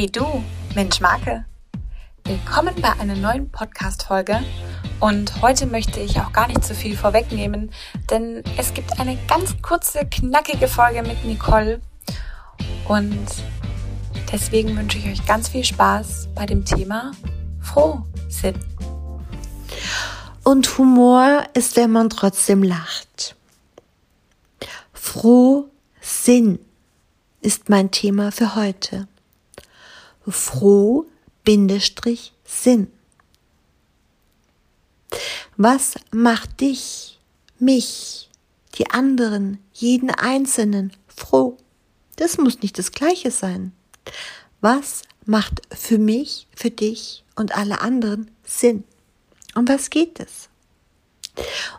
Hey du, Mensch Marke. Willkommen bei einer neuen Podcast-Folge. Und heute möchte ich auch gar nicht zu viel vorwegnehmen, denn es gibt eine ganz kurze, knackige Folge mit Nicole. Und deswegen wünsche ich euch ganz viel Spaß bei dem Thema Frohsinn. Und Humor ist, wenn man trotzdem lacht. Frohsinn ist mein Thema für heute. Froh Bindestrich Sinn. Was macht dich, mich, die anderen, jeden Einzelnen froh? Das muss nicht das Gleiche sein. Was macht für mich, für dich und alle anderen Sinn? Um was geht es?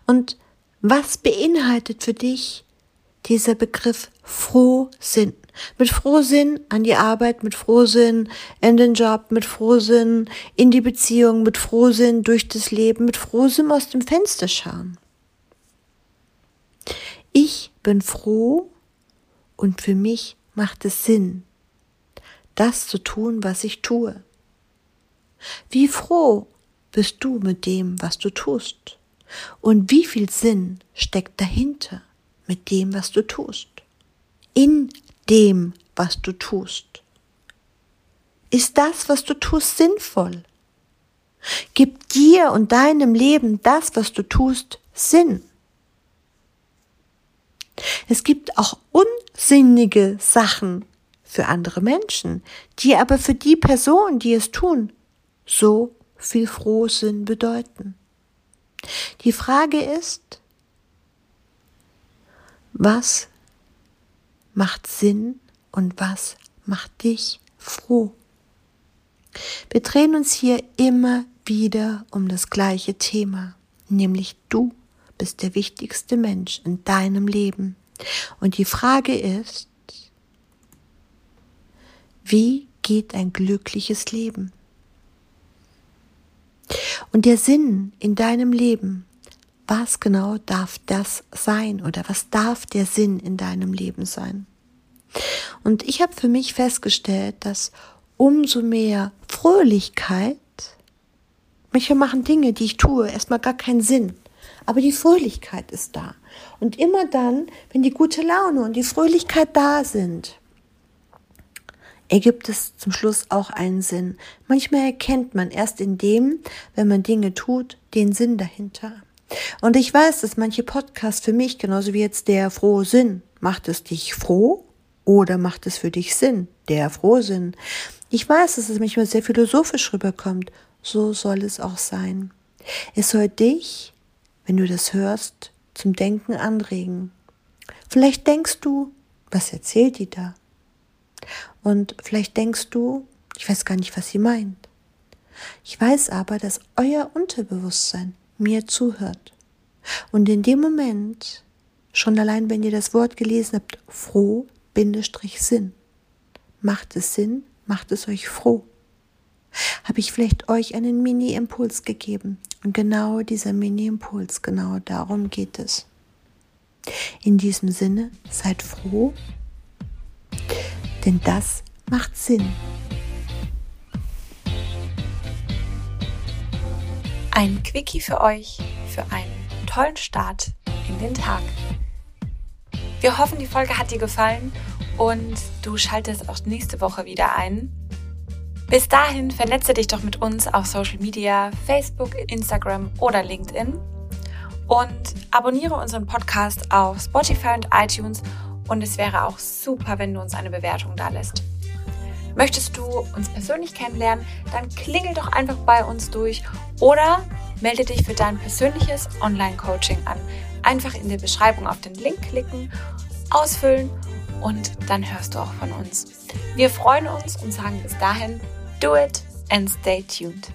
Und was beinhaltet für dich dieser Begriff Frohsinn? Mit Frohsinn an die Arbeit, mit Frohsinn in den Job, mit Frohsinn in die Beziehung, mit Frohsinn durch das Leben, mit Frohsinn aus dem Fenster schauen. Ich bin froh und für mich macht es Sinn, das zu tun, was ich tue. Wie froh bist du mit dem, was du tust? Und wie viel Sinn steckt dahinter mit dem, was du tust? In dem, was du tust? Ist das, was du tust, sinnvoll? Gibt dir und deinem Leben das, was du tust, Sinn? Es gibt auch unsinnige Sachen für andere Menschen, die aber für die Person, die es tun, so viel Frohsinn bedeuten. Die Frage ist, was macht Sinn und was macht dich froh? Wir drehen uns hier immer wieder um das gleiche Thema, nämlich du bist der wichtigste Mensch in deinem Leben. Und die Frage ist, wie geht ein glückliches Leben? Und der Sinn in deinem Leben was genau darf das sein oder was darf der Sinn in deinem Leben sein? Und ich habe für mich festgestellt, dass umso mehr Fröhlichkeit, manchmal machen Dinge, die ich tue, erstmal gar keinen Sinn. Aber die Fröhlichkeit ist da. Und immer dann, wenn die gute Laune und die Fröhlichkeit da sind, ergibt es zum Schluss auch einen Sinn. Manchmal erkennt man erst in dem, wenn man Dinge tut, den Sinn dahinter. Und ich weiß, dass manche Podcasts für mich, genauso wie jetzt der frohe Sinn, macht es dich froh oder macht es für dich Sinn, der frohe Sinn. Ich weiß, dass es manchmal sehr philosophisch rüberkommt. So soll es auch sein. Es soll dich, wenn du das hörst, zum Denken anregen. Vielleicht denkst du, was erzählt die da? Und vielleicht denkst du, ich weiß gar nicht, was sie meint. Ich weiß aber, dass euer Unterbewusstsein mir zuhört. Und in dem Moment, schon allein wenn ihr das Wort gelesen habt, froh, Bindestrich Sinn, macht es Sinn, macht es euch froh. Habe ich vielleicht euch einen Mini-Impuls gegeben? Und genau dieser Mini-Impuls, genau darum geht es. In diesem Sinne, seid froh, denn das macht Sinn. Ein Quickie für euch für einen tollen Start in den Tag. Wir hoffen, die Folge hat dir gefallen und du schaltest auch nächste Woche wieder ein. Bis dahin vernetze dich doch mit uns auf Social Media, Facebook, Instagram oder LinkedIn und abonniere unseren Podcast auf Spotify und iTunes und es wäre auch super, wenn du uns eine Bewertung da lässt. Möchtest du uns persönlich kennenlernen, dann klingel doch einfach bei uns durch oder melde dich für dein persönliches Online-Coaching an. Einfach in der Beschreibung auf den Link klicken, ausfüllen und dann hörst du auch von uns. Wir freuen uns und sagen bis dahin, do it and stay tuned.